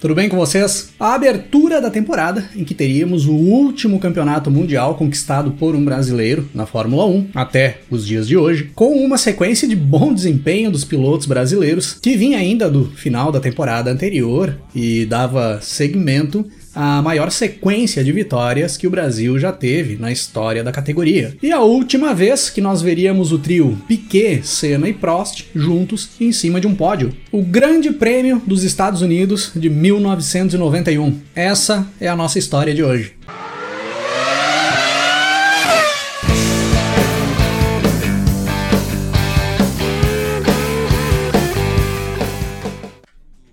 Tudo bem com vocês? A abertura da temporada, em que teríamos o último campeonato mundial conquistado por um brasileiro na Fórmula 1 até os dias de hoje, com uma sequência de bom desempenho dos pilotos brasileiros que vinha ainda do final da temporada anterior e dava segmento a maior sequência de vitórias que o Brasil já teve na história da categoria. E a última vez que nós veríamos o trio Piquet, Senna e Prost juntos em cima de um pódio. O Grande Prêmio dos Estados Unidos de 1991. Essa é a nossa história de hoje.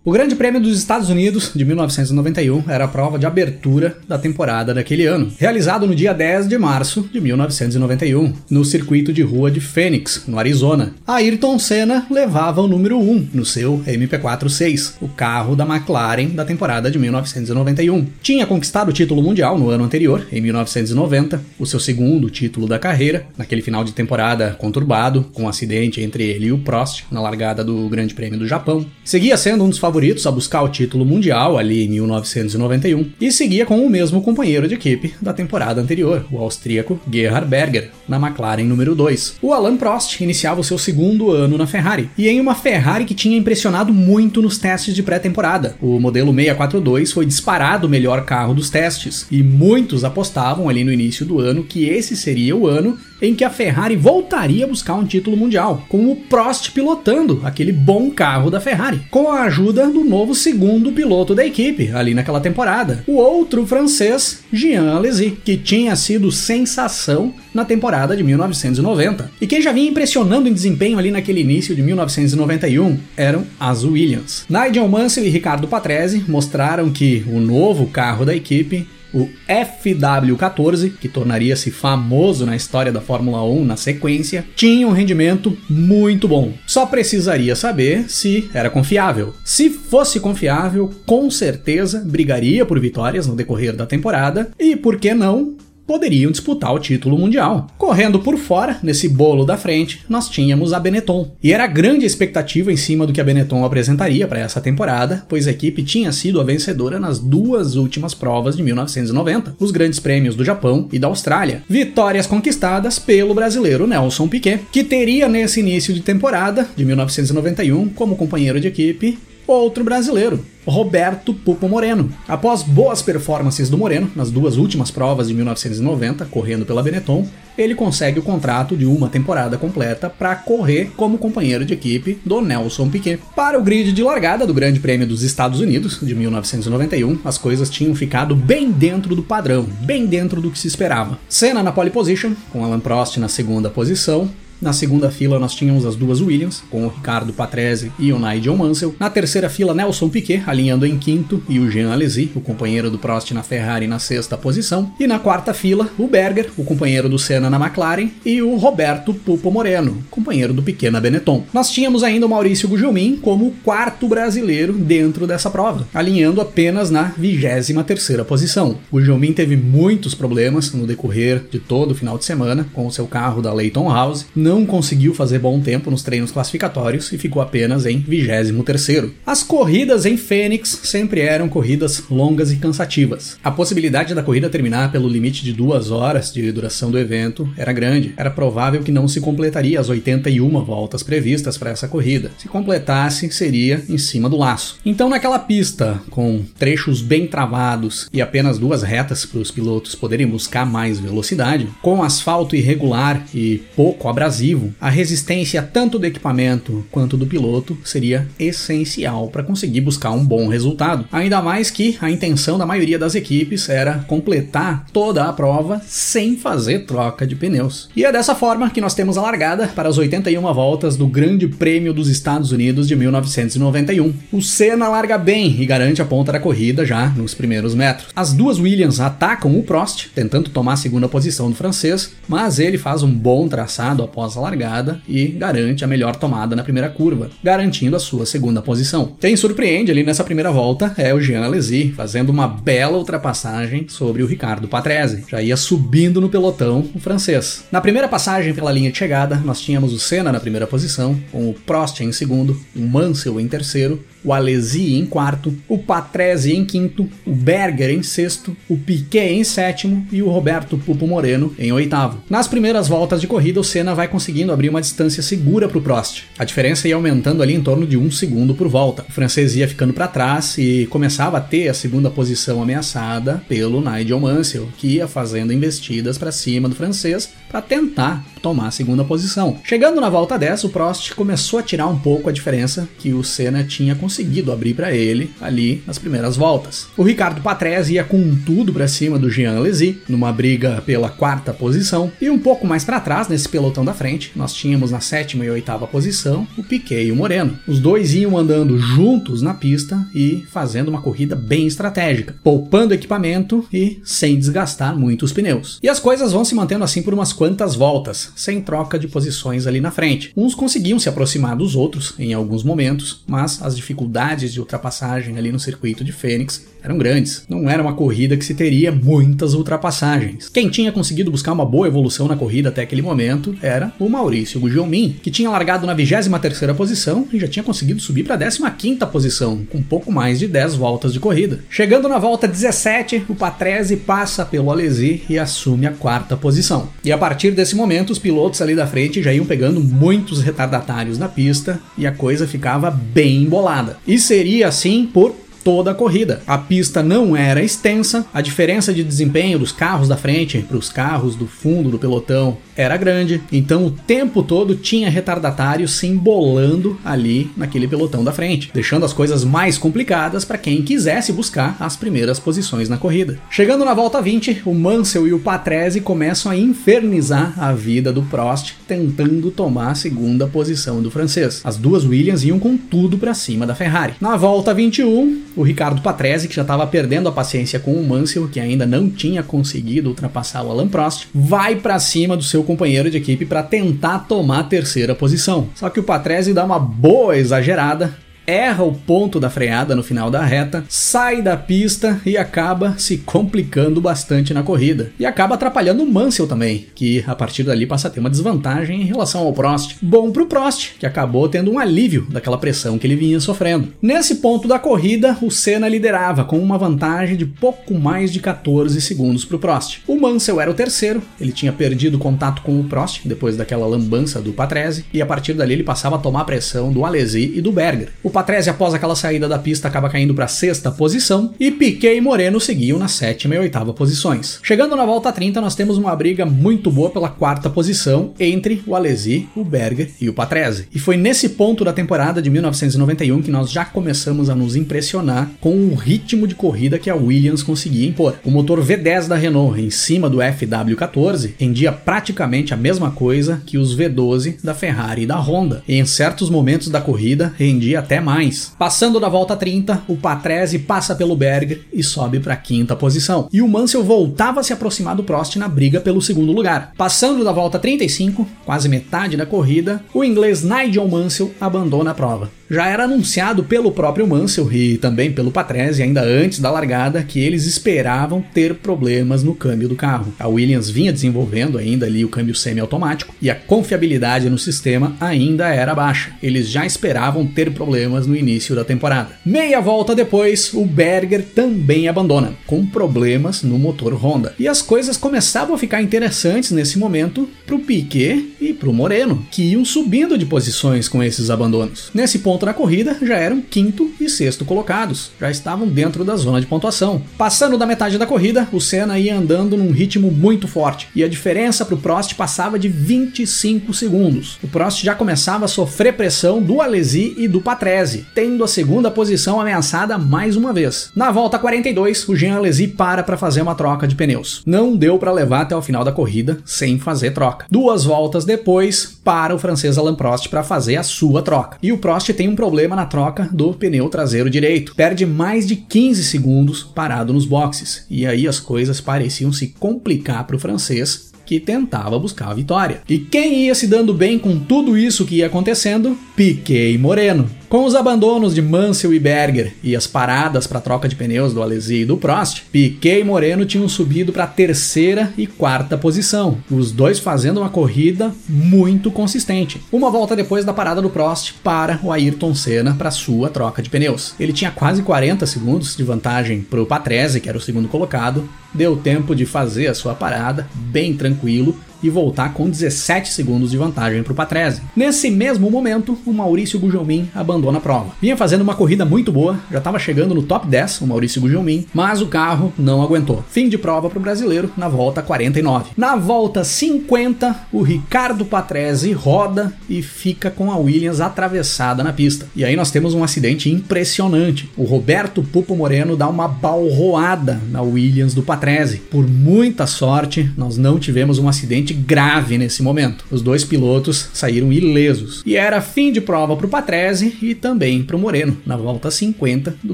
O Grande Prêmio dos Estados Unidos de 1991 era a prova de abertura da temporada daquele ano, realizado no dia 10 de março de 1991, no circuito de rua de Phoenix, no Arizona. Ayrton Senna levava o número 1 no seu MP4-6, o carro da McLaren da temporada de 1991. Tinha conquistado o título mundial no ano anterior, em 1990, o seu segundo título da carreira, naquele final de temporada conturbado, com um acidente entre ele e o Prost na largada do Grande Prêmio do Japão. Seguia sendo um dos favoritos favoritos a buscar o título mundial ali em 1991 e seguia com o mesmo companheiro de equipe da temporada anterior, o austríaco Gerhard Berger, na McLaren número 2. O Alain Prost iniciava o seu segundo ano na Ferrari e em uma Ferrari que tinha impressionado muito nos testes de pré-temporada. O modelo 642 foi disparado o melhor carro dos testes e muitos apostavam ali no início do ano que esse seria o ano em que a Ferrari voltaria a buscar um título mundial, com o Prost pilotando aquele bom carro da Ferrari, com a ajuda do novo segundo piloto da equipe ali naquela temporada, o outro francês Jean Alesi, que tinha sido sensação na temporada de 1990. E quem já vinha impressionando em desempenho ali naquele início de 1991 eram as Williams. Nigel Mansell e Ricardo Patrese mostraram que o novo carro da equipe o FW14, que tornaria-se famoso na história da Fórmula 1 na sequência, tinha um rendimento muito bom. Só precisaria saber se era confiável. Se fosse confiável, com certeza brigaria por vitórias no decorrer da temporada e, por que não, poderiam disputar o título mundial. Correndo por fora, nesse bolo da frente, nós tínhamos a Benetton. E era grande a expectativa em cima do que a Benetton apresentaria para essa temporada, pois a equipe tinha sido a vencedora nas duas últimas provas de 1990, os grandes prêmios do Japão e da Austrália. Vitórias conquistadas pelo brasileiro Nelson Piquet, que teria nesse início de temporada de 1991 como companheiro de equipe outro brasileiro, Roberto Pupo Moreno. Após boas performances do Moreno nas duas últimas provas de 1990, correndo pela Benetton, ele consegue o contrato de uma temporada completa para correr como companheiro de equipe do Nelson Piquet. Para o grid de largada do Grande Prêmio dos Estados Unidos de 1991, as coisas tinham ficado bem dentro do padrão, bem dentro do que se esperava. Senna na pole position, com Alan Prost na segunda posição, na segunda fila nós tínhamos as duas Williams, com o Ricardo Patrese e o Nigel Mansell. Na terceira fila, Nelson Piquet, alinhando em quinto, e o Jean Alesi, o companheiro do Prost na Ferrari, na sexta posição. E na quarta fila, o Berger, o companheiro do Senna na McLaren, e o Roberto Pupo Moreno, companheiro do Piquet na Benetton. Nós tínhamos ainda o Maurício Gugelmin como o quarto brasileiro dentro dessa prova, alinhando apenas na vigésima terceira posição. O Gugelmin teve muitos problemas no decorrer de todo o final de semana com o seu carro da Leighton House não conseguiu fazer bom tempo nos treinos classificatórios e ficou apenas em 23º. As corridas em Fênix sempre eram corridas longas e cansativas. A possibilidade da corrida terminar pelo limite de duas horas de duração do evento era grande. Era provável que não se completaria as 81 voltas previstas para essa corrida. Se completasse, seria em cima do laço. Então, naquela pista, com trechos bem travados e apenas duas retas para os pilotos poderem buscar mais velocidade, com asfalto irregular e pouco abrasado, abrasivo, a resistência tanto do equipamento quanto do piloto seria essencial para conseguir buscar um bom resultado. Ainda mais que a intenção da maioria das equipes era completar toda a prova sem fazer troca de pneus. E é dessa forma que nós temos a largada para as 81 voltas do Grande Prêmio dos Estados Unidos de 1991. O Senna larga bem e garante a ponta da corrida já nos primeiros metros. As duas Williams atacam o Prost, tentando tomar a segunda posição do francês, mas ele faz um bom traçado após a largada e garante a melhor tomada na primeira curva, garantindo a sua segunda posição. Quem surpreende ali nessa primeira volta é o Jean Alesi, fazendo uma bela ultrapassagem sobre o Ricardo Patrese. Já ia subindo no pelotão o francês. Na primeira passagem pela linha de chegada, nós tínhamos o Senna na primeira posição, com o Prost em segundo, o Mansell em terceiro, o Alesi em quarto, o Patrese em quinto, o Berger em sexto, o Piquet em sétimo e o Roberto Pupo Moreno em oitavo. Nas primeiras voltas de corrida, o Senna vai conseguindo abrir uma distância segura para o Prost. A diferença ia aumentando ali em torno de um segundo por volta. O francês ia ficando para trás e começava a ter a segunda posição ameaçada pelo Nigel Mansell, que ia fazendo investidas para cima do francês para tentar tomar a segunda posição. Chegando na volta 10, o Prost começou a tirar um pouco a diferença que o Senna tinha conseguido abrir para ele ali nas primeiras voltas. O Ricardo Patrese ia com tudo para cima do Jean Alesi, numa briga pela quarta posição, e um pouco mais para trás, nesse pelotão da frente, nós tínhamos na sétima e oitava posição o Piquet e o Moreno. Os dois iam andando juntos na pista e fazendo uma corrida bem estratégica, poupando equipamento e sem desgastar muito os pneus. E as coisas vão se mantendo assim por umas quantas voltas, sem troca de posições ali na frente. Uns conseguiam se aproximar dos outros em alguns momentos, mas as dificuldades de ultrapassagem ali no circuito de Fênix eram grandes. Não era uma corrida que se teria muitas ultrapassagens. Quem tinha conseguido buscar uma boa evolução na corrida até aquele momento era o Maurício Gugelmin, que tinha largado na 23ª posição e já tinha conseguido subir para a 15ª posição, com pouco mais de 10 voltas de corrida. Chegando na volta 17, o Patrese passa pelo Alesi e assume a quarta posição. E a partir desse momento, os pilotos ali da frente já iam pegando muitos retardatários na pista e a coisa ficava bem embolada. E seria assim por toda a corrida. A pista não era extensa, a diferença de desempenho dos carros da frente para os carros do fundo do pelotão era grande, então o tempo todo tinha retardatário se embolando ali naquele pelotão da frente, deixando as coisas mais complicadas para quem quisesse buscar as primeiras posições na corrida. Chegando na volta 20, o Mansell e o Patrese começam a infernizar a vida do Prost, tentando tomar a segunda posição do francês. As duas Williams iam com tudo para cima da Ferrari. Na volta 21, o Ricardo Patrese, que já estava perdendo a paciência com o Mansell, que ainda não tinha conseguido ultrapassar o Alan Prost, vai para cima do seu companheiro de equipe para tentar tomar a terceira posição. Só que o Patrese dá uma boa exagerada, erra o ponto da freada no final da reta, sai da pista e acaba se complicando bastante na corrida. E acaba atrapalhando o Mansell também, que a partir dali passa a ter uma desvantagem em relação ao Prost. Bom pro Prost, que acabou tendo um alívio daquela pressão que ele vinha sofrendo. Nesse ponto da corrida, o Senna liderava com uma vantagem de pouco mais de 14 segundos pro Prost. O Mansell era o terceiro, ele tinha perdido contato com o Prost depois daquela lambança do Patrese, e a partir dali ele passava a tomar pressão do Alesi e do Berger. O Patrese, após aquela saída da pista, acaba caindo para a sexta posição e Piquet e Moreno seguiam na sétima e oitava posições. Chegando na volta 30, nós temos uma briga muito boa pela quarta posição entre o Alesi, o Berger e o Patrese. E foi nesse ponto da temporada de 1991 que nós já começamos a nos impressionar com o ritmo de corrida que a Williams conseguia impor. O motor V10 da Renault em cima do FW14 rendia praticamente a mesma coisa que os V12 da Ferrari e da Honda. E em certos momentos da corrida rendia até mais. Passando da volta 30, o Patrese passa pelo Berger e sobe para a quinta posição. E o Mansell voltava a se aproximar do Prost na briga pelo segundo lugar. Passando da volta 35, quase metade da corrida, o inglês Nigel Mansell abandona a prova. Já era anunciado pelo próprio Mansell e também pelo Patrese ainda antes da largada que eles esperavam ter problemas no câmbio do carro. A Williams vinha desenvolvendo ainda ali o câmbio semiautomático e a confiabilidade no sistema ainda era baixa. Eles já esperavam ter problemas no início da temporada. Meia volta depois, o Berger também abandona, com problemas no motor Honda. E as coisas começavam a ficar interessantes nesse momento para o Piquet e para o Moreno, que iam subindo de posições com esses abandonos. Nesse ponto na corrida, já eram quinto e sexto colocados, já estavam dentro da zona de pontuação. Passando da metade da corrida, o Senna ia andando num ritmo muito forte e a diferença para o Prost passava de 25 segundos. O Prost já começava a sofrer pressão do Alesi e do Patrese, tendo a segunda posição ameaçada mais uma vez. Na volta 42, o Jean Alesi para para fazer uma troca de pneus. Não deu para levar até o final da corrida sem fazer troca. Duas voltas depois, para o francês Alain Prost para fazer a sua troca. E o Prost tem um problema na troca do pneu traseiro direito. Perde mais de 15 segundos parado nos boxes. E aí as coisas pareciam se complicar para o francês que tentava buscar a vitória. E quem ia se dando bem com tudo isso que ia acontecendo? Piquet Moreno. Com os abandonos de Mansell e Berger e as paradas para troca de pneus do Alesi e do Prost, Piquet e Moreno tinham subido para a terceira e quarta posição, os dois fazendo uma corrida muito consistente. Uma volta depois da parada do Prost para o Ayrton Senna para sua troca de pneus. Ele tinha quase 40 segundos de vantagem para o Patrese, que era o segundo colocado, deu tempo de fazer a sua parada bem tranquilo e voltar com 17 segundos de vantagem para o Patrese. Nesse mesmo momento, o Maurício Gugelmin abandona a prova. Vinha fazendo uma corrida muito boa, já estava chegando no top 10, o Maurício Gugelmin, mas o carro não aguentou. Fim de prova para o brasileiro na volta 49. Na volta 50, o Ricardo Patrese roda e fica com a Williams atravessada na pista. E aí nós temos um acidente impressionante. O Roberto Pupo Moreno dá uma balroada na Williams do Patrese. Por muita sorte, nós não tivemos um acidente grave nesse momento. Os dois pilotos saíram ilesos. E era fim de prova para o Patrese e também para o Moreno, na volta 50 do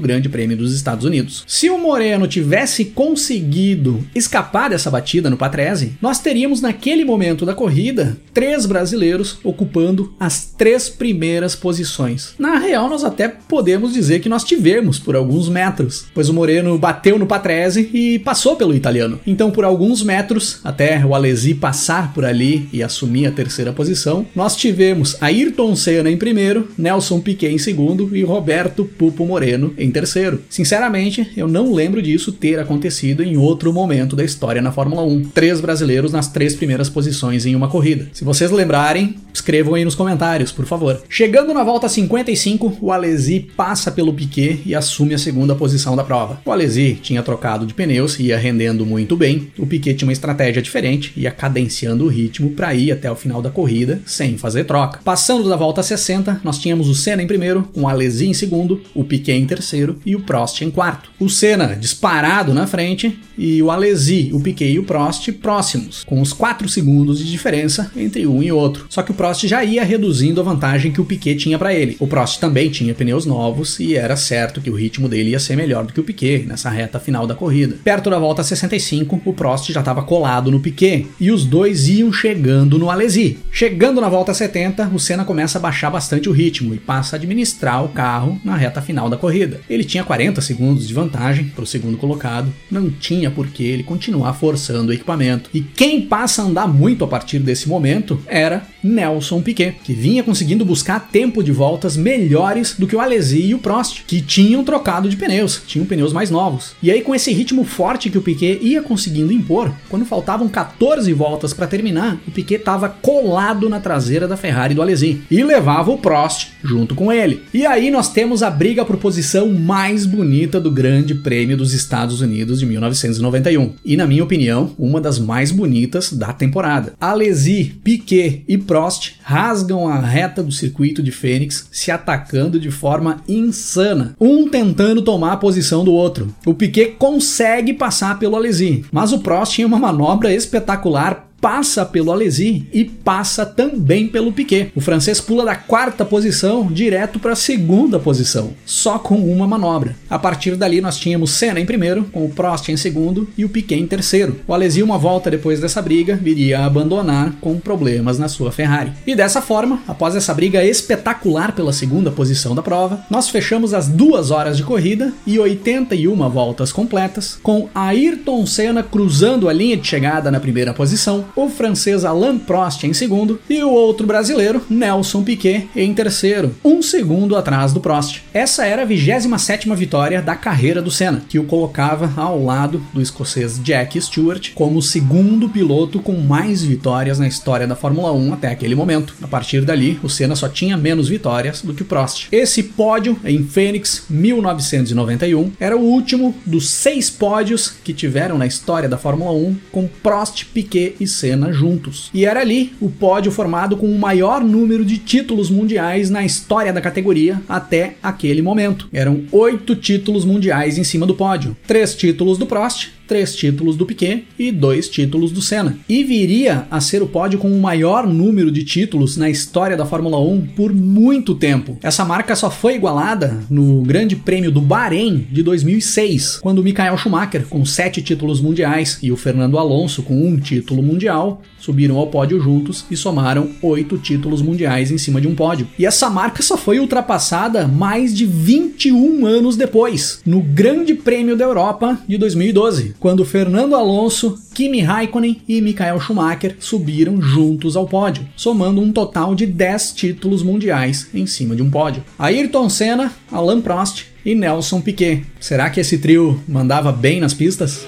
Grande Prêmio dos Estados Unidos. Se o Moreno tivesse conseguido escapar dessa batida no Patrese, nós teríamos naquele momento da corrida três brasileiros ocupando as três primeiras posições. Na real, nós até podemos dizer que nós tivemos por alguns metros, pois o Moreno bateu no Patrese e passou pelo italiano. Então, por alguns metros, até o Alesi passar passar por ali e assumir a terceira posição, nós tivemos Ayrton Senna em primeiro, Nelson Piquet em segundo e Roberto Pupo Moreno em terceiro. Sinceramente, eu não lembro disso ter acontecido em outro momento da história na Fórmula 1. Três brasileiros nas três primeiras posições em uma corrida. Se vocês lembrarem, escrevam aí nos comentários, por favor. Chegando na volta 55, o Alesi passa pelo Piquet e assume a segunda posição da prova. O Alesi tinha trocado de pneus e ia rendendo muito bem. O Piquet tinha uma estratégia diferente e a cadência o ritmo para ir até o final da corrida sem fazer troca. Passando da volta 60, nós tínhamos o Senna em primeiro, com Alesi em segundo, o Piquet em terceiro e o Prost em quarto. O Senna disparado na frente e o Alesi, o Piquet e o Prost próximos, com os 4 segundos de diferença entre um e outro. Só que o Prost já ia reduzindo a vantagem que o Piquet tinha para ele. O Prost também tinha pneus novos e era certo que o ritmo dele ia ser melhor do que o Piquet nessa reta final da corrida. Perto da volta 65, o Prost já estava colado no Piquet e os dois dois iam chegando no Alesi. Chegando na volta 70, o Senna começa a baixar bastante o ritmo e passa a administrar o carro na reta final da corrida. Ele tinha 40 segundos de vantagem para o segundo colocado, não tinha por que ele continuar forçando o equipamento. E quem passa a andar muito a partir desse momento era Nelson Piquet, que vinha conseguindo buscar tempo de voltas melhores do que o Alesi e o Prost, que tinham trocado de pneus, tinham pneus mais novos. E aí, com esse ritmo forte que o Piquet ia conseguindo impor, quando faltavam 14 voltas para terminar, o Piquet estava colado na traseira da Ferrari do Alesi e levava o Prost junto com ele. E aí nós temos a briga por posição mais bonita do Grande Prêmio dos Estados Unidos de 1991. E na minha opinião, uma das mais bonitas da temporada. Alesi, Piquet e Prost rasgam a reta do circuito de Fênix, se atacando de forma insana, um tentando tomar a posição do outro. O Piquet consegue passar pelo Alesi, mas o Prost tinha uma manobra espetacular passa pelo Alesi e passa também pelo Piquet. O francês pula da quarta posição direto para a segunda posição, só com uma manobra. A partir dali nós tínhamos Senna em primeiro, com o Prost em segundo e o Piquet em terceiro. O Alesi uma volta depois dessa briga viria a abandonar com problemas na sua Ferrari. E dessa forma, após essa briga espetacular pela segunda posição da prova, nós fechamos as duas horas de corrida e 81 voltas completas, com Ayrton Senna cruzando a linha de chegada na primeira posição, o francês Alain Prost em segundo e o outro brasileiro, Nelson Piquet, em terceiro, um segundo atrás do Prost. Essa era a 27ª vitória da carreira do Senna, que o colocava ao lado do escocês Jack Stewart como o segundo piloto com mais vitórias na história da Fórmula 1 até aquele momento. A partir dali, o Senna só tinha menos vitórias do que o Prost. Esse pódio em Phoenix 1991 era o último dos seis pódios que tiveram na história da Fórmula 1 com Prost, Piquet e Senna juntos. E era ali o pódio formado com o maior número de títulos mundiais na história da categoria até aquele momento. Eram oito títulos mundiais em cima do pódio: três títulos do Prost, três títulos do Piquet e dois títulos do Senna. E viria a ser o pódio com o maior número de títulos na história da Fórmula 1 por muito tempo. Essa marca só foi igualada no Grande Prêmio do Bahrein de 2006, quando o Michael Schumacher, com sete títulos mundiais, e o Fernando Alonso, com um título mundial, subiram ao pódio juntos e somaram oito títulos mundiais em cima de um pódio. E essa marca só foi ultrapassada mais de 21 anos depois, no Grande Prêmio da Europa de 2012, quando Fernando Alonso, Kimi Raikkonen e Michael Schumacher subiram juntos ao pódio, somando um total de 10 títulos mundiais em cima de um pódio. Ayrton Senna, Alain Prost e Nelson Piquet. Será que esse trio mandava bem nas pistas?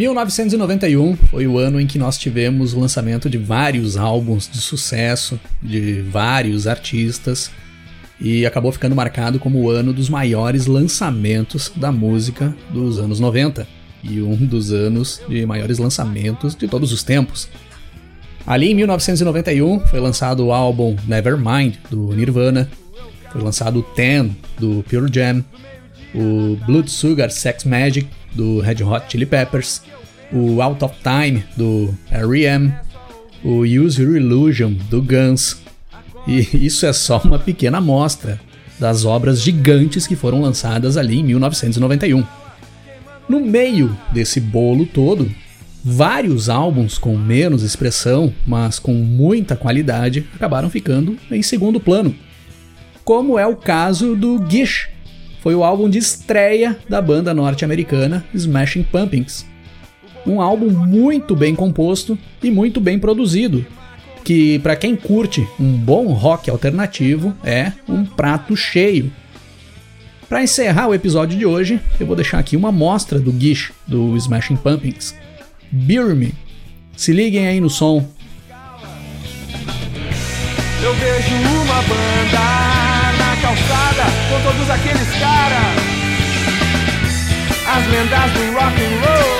1991 foi o ano em que nós tivemos o lançamento de vários álbuns de sucesso de vários artistas e acabou ficando marcado como o ano dos maiores lançamentos da música dos anos 90 e um dos anos de maiores lançamentos de todos os tempos. Ali em 1991 foi lançado o álbum Nevermind do Nirvana, foi lançado o Ten do Pure Jam, o Blood Sugar Sex Magic do Red Hot Chili Peppers, o Out of Time do R.E.M., o Use Your Illusion do Guns. E isso é só uma pequena amostra das obras gigantes que foram lançadas ali em 1991. No meio desse bolo todo, vários álbuns com menos expressão, mas com muita qualidade, acabaram ficando em segundo plano. Como é o caso do Gish, foi o álbum de estreia da banda norte-americana Smashing Pumpkins. Um álbum muito bem composto e muito bem produzido, que para quem curte um bom rock alternativo é um prato cheio. Para encerrar o episódio de hoje, eu vou deixar aqui uma amostra do Gish do Smashing Pumpkins. Beer Me. Se liguem aí no som. Eu vejo uma banda calçada com todos aqueles caras, as lendas do rock and roll.